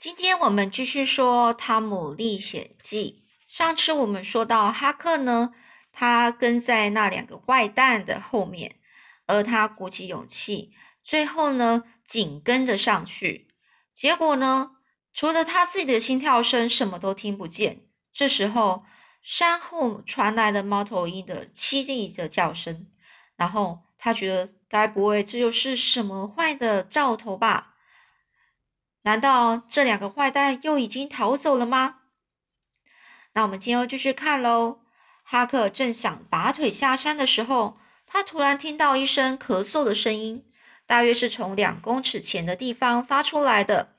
今天我们继续说《汤姆历险记》。上次我们说到哈克呢，他跟在那两个坏蛋的后面，而他鼓起勇气，最后呢紧跟着上去。结果呢，除了他自己的心跳声，什么都听不见。这时候，山后传来了猫头鹰的凄厉的叫声，然后他觉得，该不会这就是什么坏的兆头吧？难道这两个坏蛋又已经逃走了吗？那我们今后继续看喽。哈克正想拔腿下山的时候，他突然听到一声咳嗽的声音，大约是从两公尺前的地方发出来的。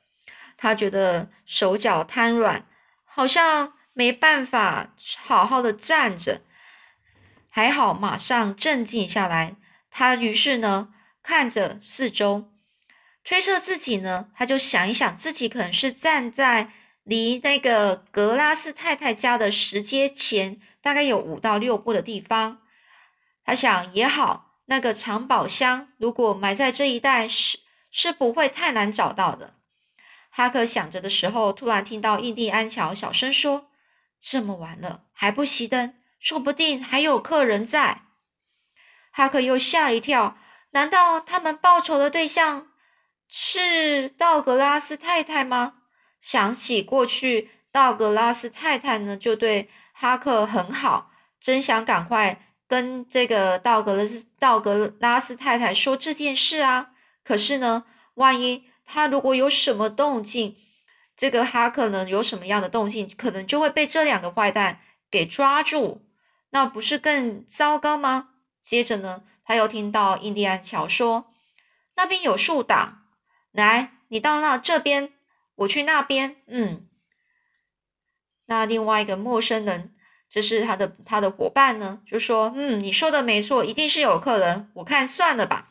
他觉得手脚瘫软，好像。没办法好好的站着，还好马上镇静下来。他于是呢，看着四周，推测自己呢，他就想一想，自己可能是站在离那个格拉斯太太家的石阶前，大概有五到六步的地方。他想也好，那个藏宝箱如果埋在这一带，是是不会太难找到的。哈克想着的时候，突然听到印第安乔小声说。这么晚了还不熄灯，说不定还有客人在。哈克又吓了一跳，难道他们报仇的对象是道格拉斯太太吗？想起过去，道格拉斯太太呢就对哈克很好，真想赶快跟这个道格拉斯道格拉斯太太说这件事啊。可是呢，万一他如果有什么动静，这个哈克呢有什么样的动静，可能就会被这两个坏蛋给抓住，那不是更糟糕吗？接着呢，他又听到印第安乔说：“那边有树挡，来，你到那这边，我去那边。”嗯，那另外一个陌生人，这是他的他的伙伴呢，就说：“嗯，你说的没错，一定是有客人，我看算了吧。”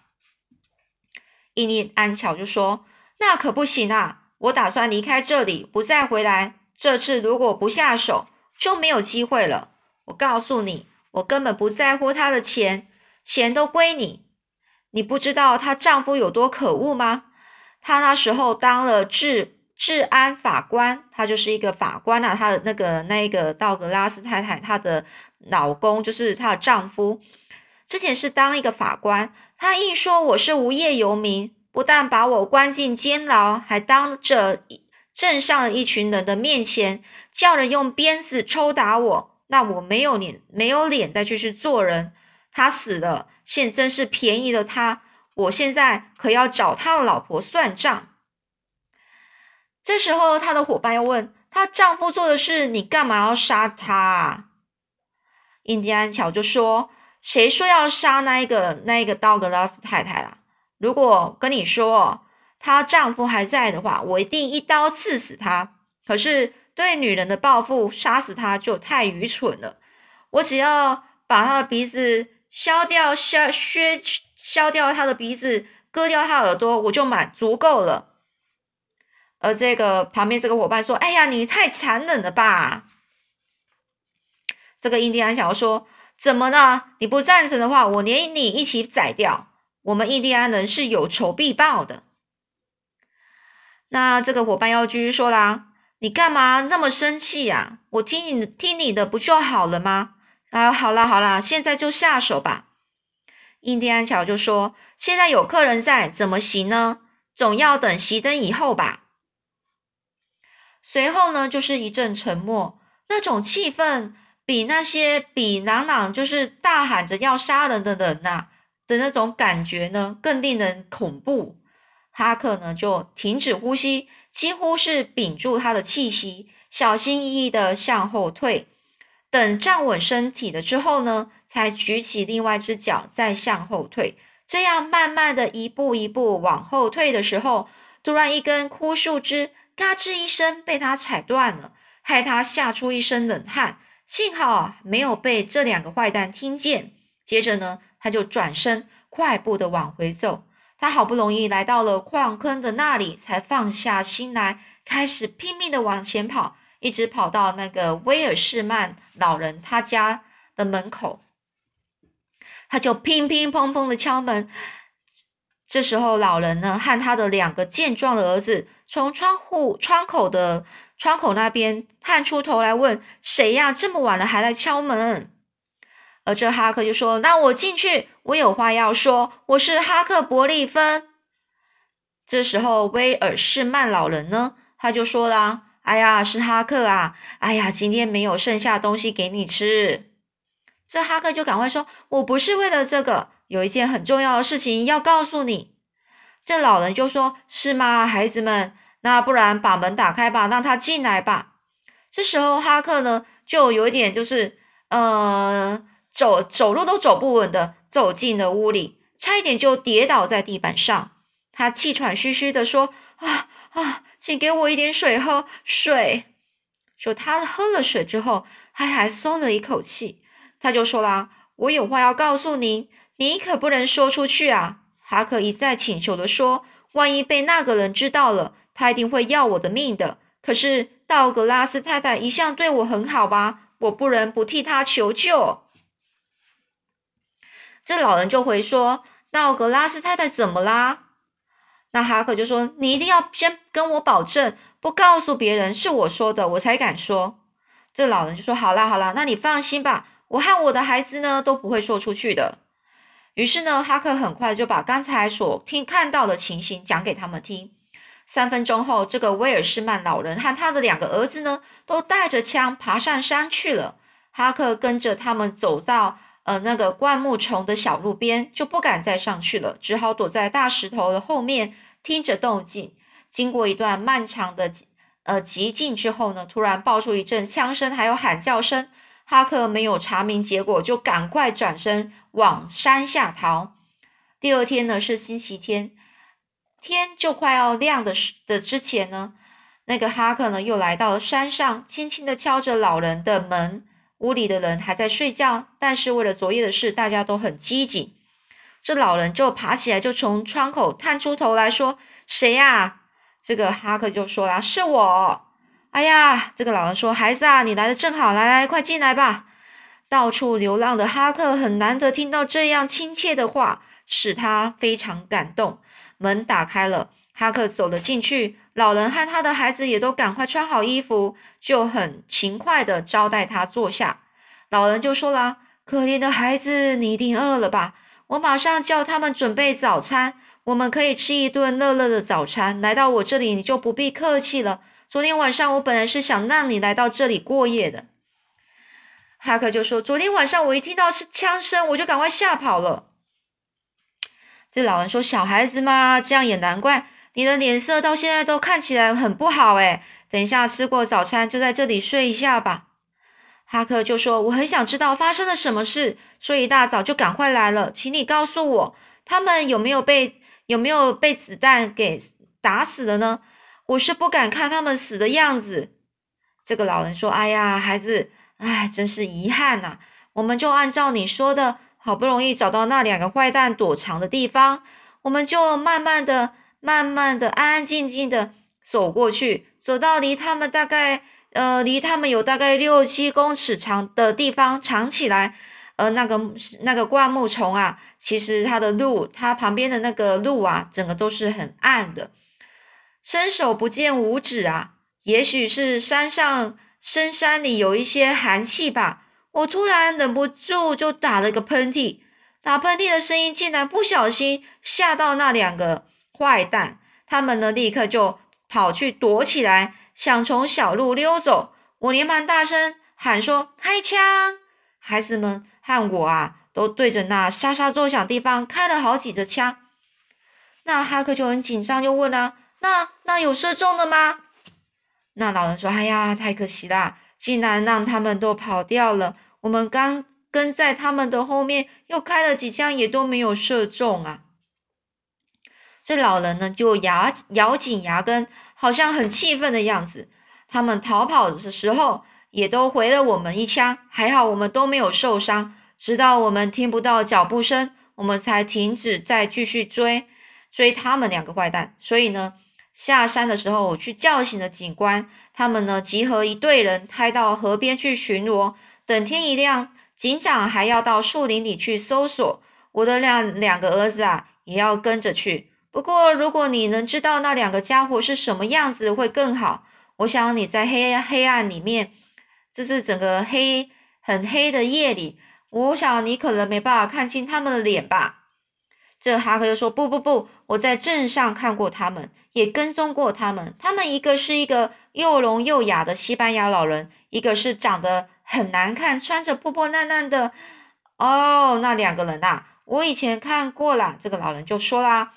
印尼安乔就说：“那可不行啊。”我打算离开这里，不再回来。这次如果不下手，就没有机会了。我告诉你，我根本不在乎他的钱，钱都归你。你不知道她丈夫有多可恶吗？她那时候当了治治安法官，她就是一个法官啊。她的那个那个道格拉斯太太，她的老公就是她的丈夫，之前是当一个法官。她一说我是无业游民。不但把我关进监牢，还当着镇上的一群人的面前叫人用鞭子抽打我。那我没有脸，没有脸再继续做人。他死了，现真是便宜了他。我现在可要找他的老婆算账。这时候，他的伙伴又问他丈夫做的事，你干嘛要杀他？印第安乔就说：“谁说要杀那一个那一个道格拉斯太太了？”如果跟你说她丈夫还在的话，我一定一刀刺死她。可是对女人的报复，杀死她就太愚蠢了。我只要把她的鼻子削掉，削削削掉他的鼻子，割掉他耳朵，我就满足够了。而这个旁边这个伙伴说：“哎呀，你太残忍了吧！”这个印第安小说：“怎么了？你不赞成的话，我连你一起宰掉。”我们印第安人是有仇必报的。那这个伙伴要继续说啦：“你干嘛那么生气呀？我听你听你的不就好了吗？”啊，好啦好啦，现在就下手吧。印第安乔就说：“现在有客人在，怎么行呢？总要等熄灯以后吧。”随后呢，就是一阵沉默，那种气氛比那些比朗朗就是大喊着要杀人的人呐。的那种感觉呢，更令人恐怖。哈克呢就停止呼吸，几乎是屏住他的气息，小心翼翼的向后退。等站稳身体了之后呢，才举起另外一只脚再向后退。这样慢慢的一步一步往后退的时候，突然一根枯树枝嘎吱一声被他踩断了，害他吓出一身冷汗。幸好没有被这两个坏蛋听见。接着呢。他就转身快步的往回走，他好不容易来到了矿坑的那里，才放下心来，开始拼命的往前跑，一直跑到那个威尔士曼老人他家的门口，他就乒乒乓乓的敲门，这时候，老人呢和他的两个健壮的儿子从窗户窗口的窗口那边探出头来问：“谁呀？这么晚了还来敲门？”而这哈克就说：“那我进去，我有话要说。我是哈克伯利芬。”这时候，威尔士曼老人呢，他就说了：“哎呀，是哈克啊！哎呀，今天没有剩下东西给你吃。”这哈克就赶快说：“我不是为了这个。”有一件很重要的事情要告诉你，这老人就说：“是吗，孩子们？那不然把门打开吧，让他进来吧。”这时候哈克呢，就有一点就是，呃，走走路都走不稳的走进了屋里，差一点就跌倒在地板上。他气喘吁吁的说：“啊啊，请给我一点水喝，水。”说他喝了水之后，他还松了一口气。他就说啦：“我有话要告诉您。”你可不能说出去啊！哈克一再请求的说：“万一被那个人知道了，他一定会要我的命的。可是道格拉斯太太一向对我很好吧，我不能不替他求救。”这老人就回说：“道格拉斯太太怎么啦？”那哈克就说：“你一定要先跟我保证，不告诉别人是我说的，我才敢说。”这老人就说：“好啦好啦，那你放心吧，我和我的孩子呢都不会说出去的。”于是呢，哈克很快就把刚才所听看到的情形讲给他们听。三分钟后，这个威尔士曼老人和他的两个儿子呢，都带着枪爬上山去了。哈克跟着他们走到呃那个灌木丛的小路边，就不敢再上去了，只好躲在大石头的后面听着动静。经过一段漫长的呃寂静之后呢，突然爆出一阵枪声，还有喊叫声。哈克没有查明结果，就赶快转身往山下逃。第二天呢是星期天，天就快要亮的时的之前呢，那个哈克呢又来到了山上，轻轻的敲着老人的门。屋里的人还在睡觉，但是为了昨夜的事，大家都很机警。这老人就爬起来，就从窗口探出头来说：“谁呀？”这个哈克就说啦：“是我。”哎呀，这个老人说：“孩子啊，你来的正好，来来，快进来吧。”到处流浪的哈克很难得听到这样亲切的话，使他非常感动。门打开了，哈克走了进去。老人和他的孩子也都赶快穿好衣服，就很勤快的招待他坐下。老人就说了：“可怜的孩子，你一定饿了吧？我马上叫他们准备早餐，我们可以吃一顿热热的早餐。来到我这里，你就不必客气了。”昨天晚上我本来是想让你来到这里过夜的，哈克就说：“昨天晚上我一听到是枪声，我就赶快吓跑了。”这老人说：“小孩子嘛，这样也难怪，你的脸色到现在都看起来很不好诶等一下吃过早餐就在这里睡一下吧。”哈克就说：“我很想知道发生了什么事，所以一大早就赶快来了，请你告诉我，他们有没有被有没有被子弹给打死了呢？”我是不敢看他们死的样子。这个老人说：“哎呀，孩子，哎，真是遗憾呐。我们就按照你说的，好不容易找到那两个坏蛋躲藏的地方，我们就慢慢的、慢慢的、安安静静的走过去，走到离他们大概呃，离他们有大概六七公尺长的地方藏起来。呃，那个那个灌木丛啊，其实它的路，它旁边的那个路啊，整个都是很暗的。”伸手不见五指啊！也许是山上深山里有一些寒气吧。我突然忍不住就打了个喷嚏，打喷嚏的声音竟然不小心吓到那两个坏蛋。他们呢，立刻就跑去躲起来，想从小路溜走。我连忙大声喊说：“开枪！”孩子们和我啊，都对着那沙沙作响地方开了好几支枪。那哈克就很紧张，就问了。那那有射中的吗？那老人说：“哎呀，太可惜啦，竟然让他们都跑掉了。我们刚跟在他们的后面，又开了几枪，也都没有射中啊。”这老人呢，就牙咬紧牙根，好像很气愤的样子。他们逃跑的时候，也都回了我们一枪，还好我们都没有受伤。直到我们听不到脚步声，我们才停止再继续追追他们两个坏蛋。所以呢。下山的时候，我去叫醒了警官，他们呢集合一队人，开到河边去巡逻。等天一亮，警长还要到树林里去搜索。我的两两个儿子啊，也要跟着去。不过，如果你能知道那两个家伙是什么样子，会更好。我想你在黑黑暗里面，这是整个黑很黑的夜里，我想你可能没办法看清他们的脸吧。这哈克就说：“不不不，我在镇上看过他们，也跟踪过他们。他们一个是一个又聋又哑的西班牙老人，一个是长得很难看，穿着破破烂烂的。哦，那两个人呐，我以前看过了。”这个老人就说啦：“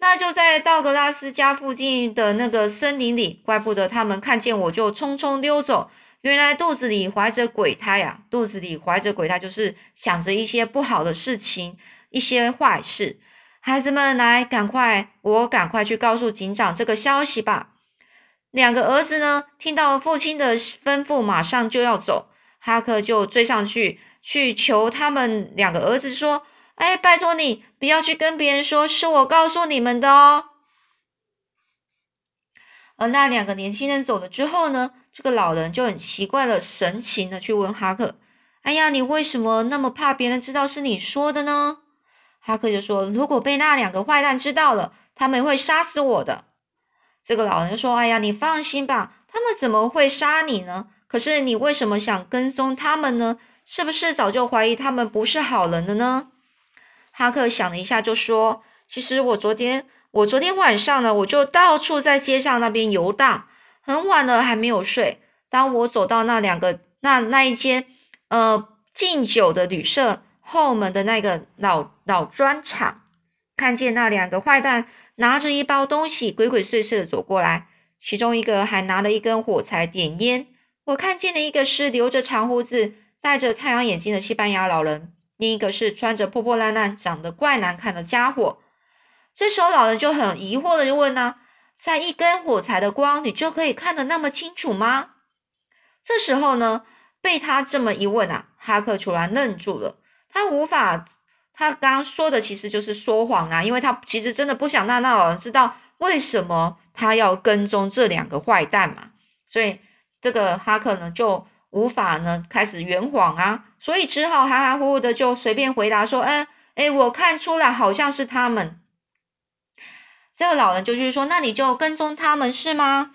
那就在道格拉斯家附近的那个森林里，怪不得他们看见我就匆匆溜走。原来肚子里怀着鬼胎呀！肚子里怀着鬼胎，就是想着一些不好的事情。”一些坏事，孩子们来，赶快，我赶快去告诉警长这个消息吧。两个儿子呢，听到父亲的吩咐，马上就要走。哈克就追上去，去求他们两个儿子说：“哎，拜托你，不要去跟别人说，是我告诉你们的哦。”而那两个年轻人走了之后呢，这个老人就很奇怪的神情的去问哈克：“哎呀，你为什么那么怕别人知道是你说的呢？”哈克就说：“如果被那两个坏蛋知道了，他们会杀死我的。”这个老人说：“哎呀，你放心吧，他们怎么会杀你呢？可是你为什么想跟踪他们呢？是不是早就怀疑他们不是好人了呢？”哈克想了一下，就说：“其实我昨天，我昨天晚上呢，我就到处在街上那边游荡，很晚了还没有睡。当我走到那两个那那一间呃敬酒的旅社。”后门的那个老老砖厂，看见那两个坏蛋拿着一包东西，鬼鬼祟祟的走过来，其中一个还拿了一根火柴点烟。我看见了一个是留着长胡子、戴着太阳眼镜的西班牙老人，另一个是穿着破破烂烂、长得怪难看的家伙。这时候老人就很疑惑的就问呢，在一根火柴的光，你就可以看得那么清楚吗？这时候呢，被他这么一问啊，哈克突然愣住了。他无法，他刚刚说的其实就是说谎啊，因为他其实真的不想让那老人知道为什么他要跟踪这两个坏蛋嘛，所以这个哈克呢就无法呢开始圆谎啊，所以只好含含糊糊的就随便回答说，哎哎，我看出来好像是他们。这个老人就去说，那你就跟踪他们是吗？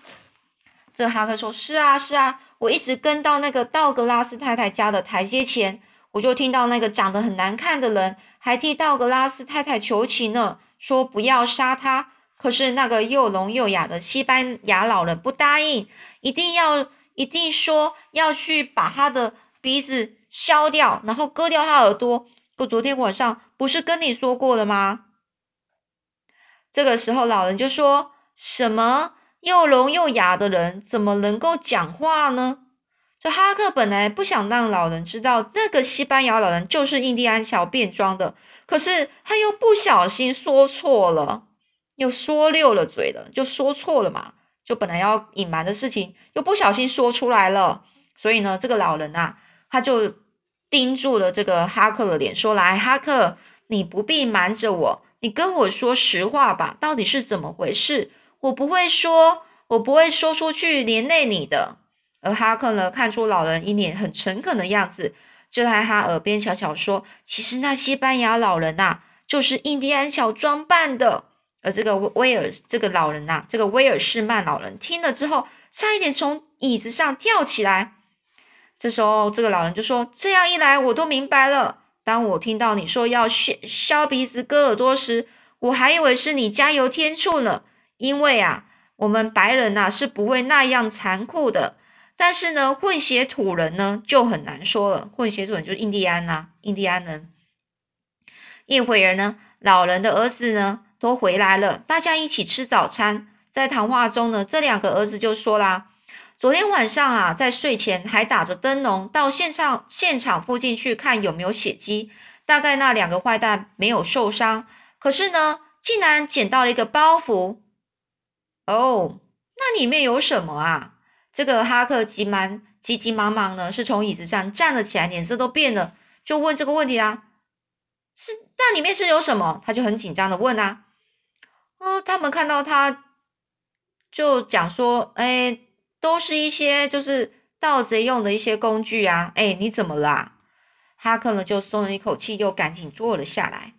这哈克说，是啊是啊，我一直跟到那个道格拉斯太太家的台阶前。我就听到那个长得很难看的人还替道格拉斯太太求情呢，说不要杀他。可是那个又聋又哑的西班牙老人不答应，一定要一定说要去把他的鼻子削掉，然后割掉他耳朵。我昨天晚上不是跟你说过了吗？这个时候老人就说什么又聋又哑的人怎么能够讲话呢？这哈克本来不想让老人知道那个西班牙老人就是印第安乔变装的，可是他又不小心说错了，又说溜了嘴了，就说错了嘛。就本来要隐瞒的事情，又不小心说出来了。所以呢，这个老人啊，他就盯住了这个哈克的脸，说：“来，哈克，你不必瞒着我，你跟我说实话吧，到底是怎么回事？我不会说，我不会说出去连累你的。”而哈克呢，看出老人一脸很诚恳的样子，就在他耳边悄悄说：“其实那西班牙老人呐，就是印第安小装扮的。”而这个威尔这个老人呐，这个威尔士曼老人听了之后，差一点从椅子上跳起来。这时候，这个老人就说：“这样一来，我都明白了。当我听到你说要削削鼻子、割耳朵时，我还以为是你加油添醋呢。因为啊，我们白人呐是不会那样残酷的。”但是呢，混血土人呢就很难说了。混血土人就是印第安呐，印第安人。一会儿呢，老人的儿子呢都回来了，大家一起吃早餐。在谈话中呢，这两个儿子就说啦：“昨天晚上啊，在睡前还打着灯笼到现场现场附近去看有没有血迹，大概那两个坏蛋没有受伤。可是呢，竟然捡到了一个包袱。哦，那里面有什么啊？”这个哈克急忙急急忙忙呢，是从椅子上站了起来，脸色都变了，就问这个问题啊：“是那里面是有什么？”他就很紧张的问啊。哦，他们看到他，就讲说：“哎，都是一些就是盗贼用的一些工具啊。”哎，你怎么啦？哈克呢就松了一口气，又赶紧坐了下来。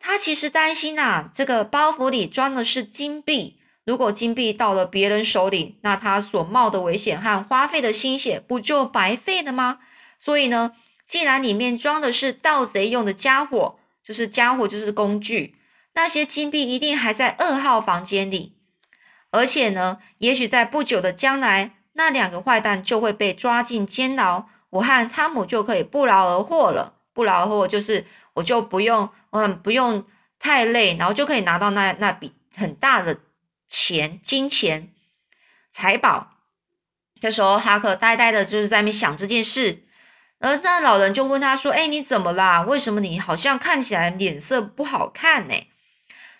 他其实担心呐，这个包袱里装的是金币，如果金币到了别人手里，那他所冒的危险和花费的心血不就白费了吗？所以呢，既然里面装的是盗贼用的家伙，就是家伙就是工具，那些金币一定还在二号房间里，而且呢，也许在不久的将来，那两个坏蛋就会被抓进监牢，我和汤姆就可以不劳而获了。不劳而获就是我就不用，嗯，不用太累，然后就可以拿到那那笔很大的钱、金钱、财宝。这时候，哈克呆呆的就是在那想这件事。而那老人就问他说：“哎，你怎么啦？为什么你好像看起来脸色不好看呢？”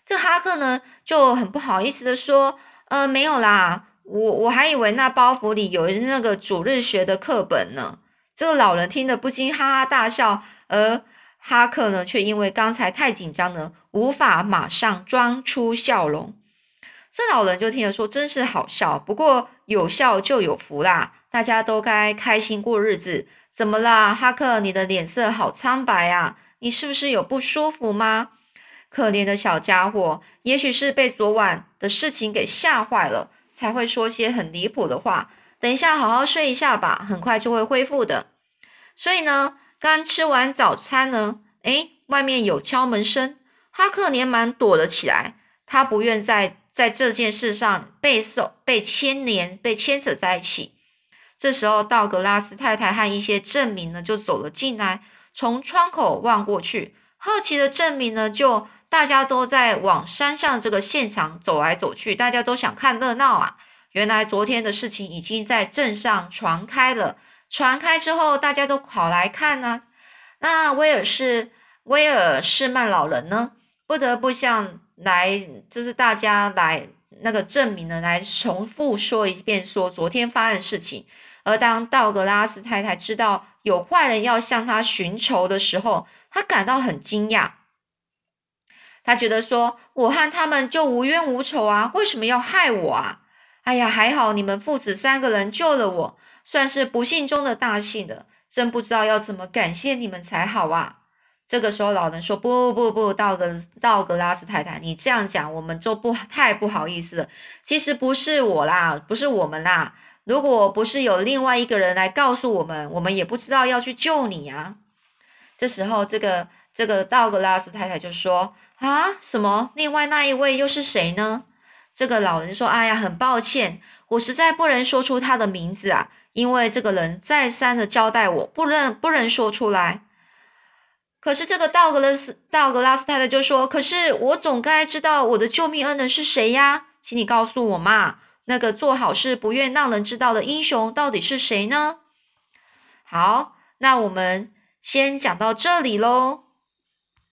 这哈克呢就很不好意思的说：“呃，没有啦，我我还以为那包袱里有那个主日学的课本呢。”这个老人听得不禁哈哈大笑，而哈克呢却因为刚才太紧张呢，无法马上装出笑容。这老人就听了说：“真是好笑，不过有笑就有福啦，大家都该开心过日子。”怎么啦，哈克？你的脸色好苍白啊！你是不是有不舒服吗？可怜的小家伙，也许是被昨晚的事情给吓坏了，才会说些很离谱的话。等一下，好好睡一下吧，很快就会恢复的。所以呢，刚吃完早餐呢，诶，外面有敲门声，哈克连忙躲了起来。他不愿在在这件事上被受被牵连、被牵扯在一起。这时候，道格拉斯太太和一些证明呢就走了进来，从窗口望过去，好奇的证明呢就大家都在往山上这个现场走来走去，大家都想看热闹啊。原来昨天的事情已经在镇上传开了，传开之后，大家都跑来看呢。那威尔士威尔士曼老人呢，不得不向来就是大家来那个证明呢来重复说一遍，说昨天发生的事情。而当道格拉斯太太知道有坏人要向他寻仇的时候，他感到很惊讶。他觉得说：“我和他们就无冤无仇啊，为什么要害我啊？哎呀，还好你们父子三个人救了我，算是不幸中的大幸的。真不知道要怎么感谢你们才好啊。”这个时候，老人说：“不不不，道格道格拉斯太太，你这样讲，我们就不太不好意思了。其实不是我啦，不是我们啦。”如果不是有另外一个人来告诉我们，我们也不知道要去救你啊。这时候，这个这个道格拉斯太太就说：“啊，什么？另外那一位又是谁呢？”这个老人说：“哎呀，很抱歉，我实在不能说出他的名字啊，因为这个人再三的交代我，不能不能说出来。”可是这个道格拉斯道格拉斯太太就说：“可是我总该知道我的救命恩人是谁呀，请你告诉我嘛。”那个做好事不愿让人知道的英雄到底是谁呢？好，那我们先讲到这里喽。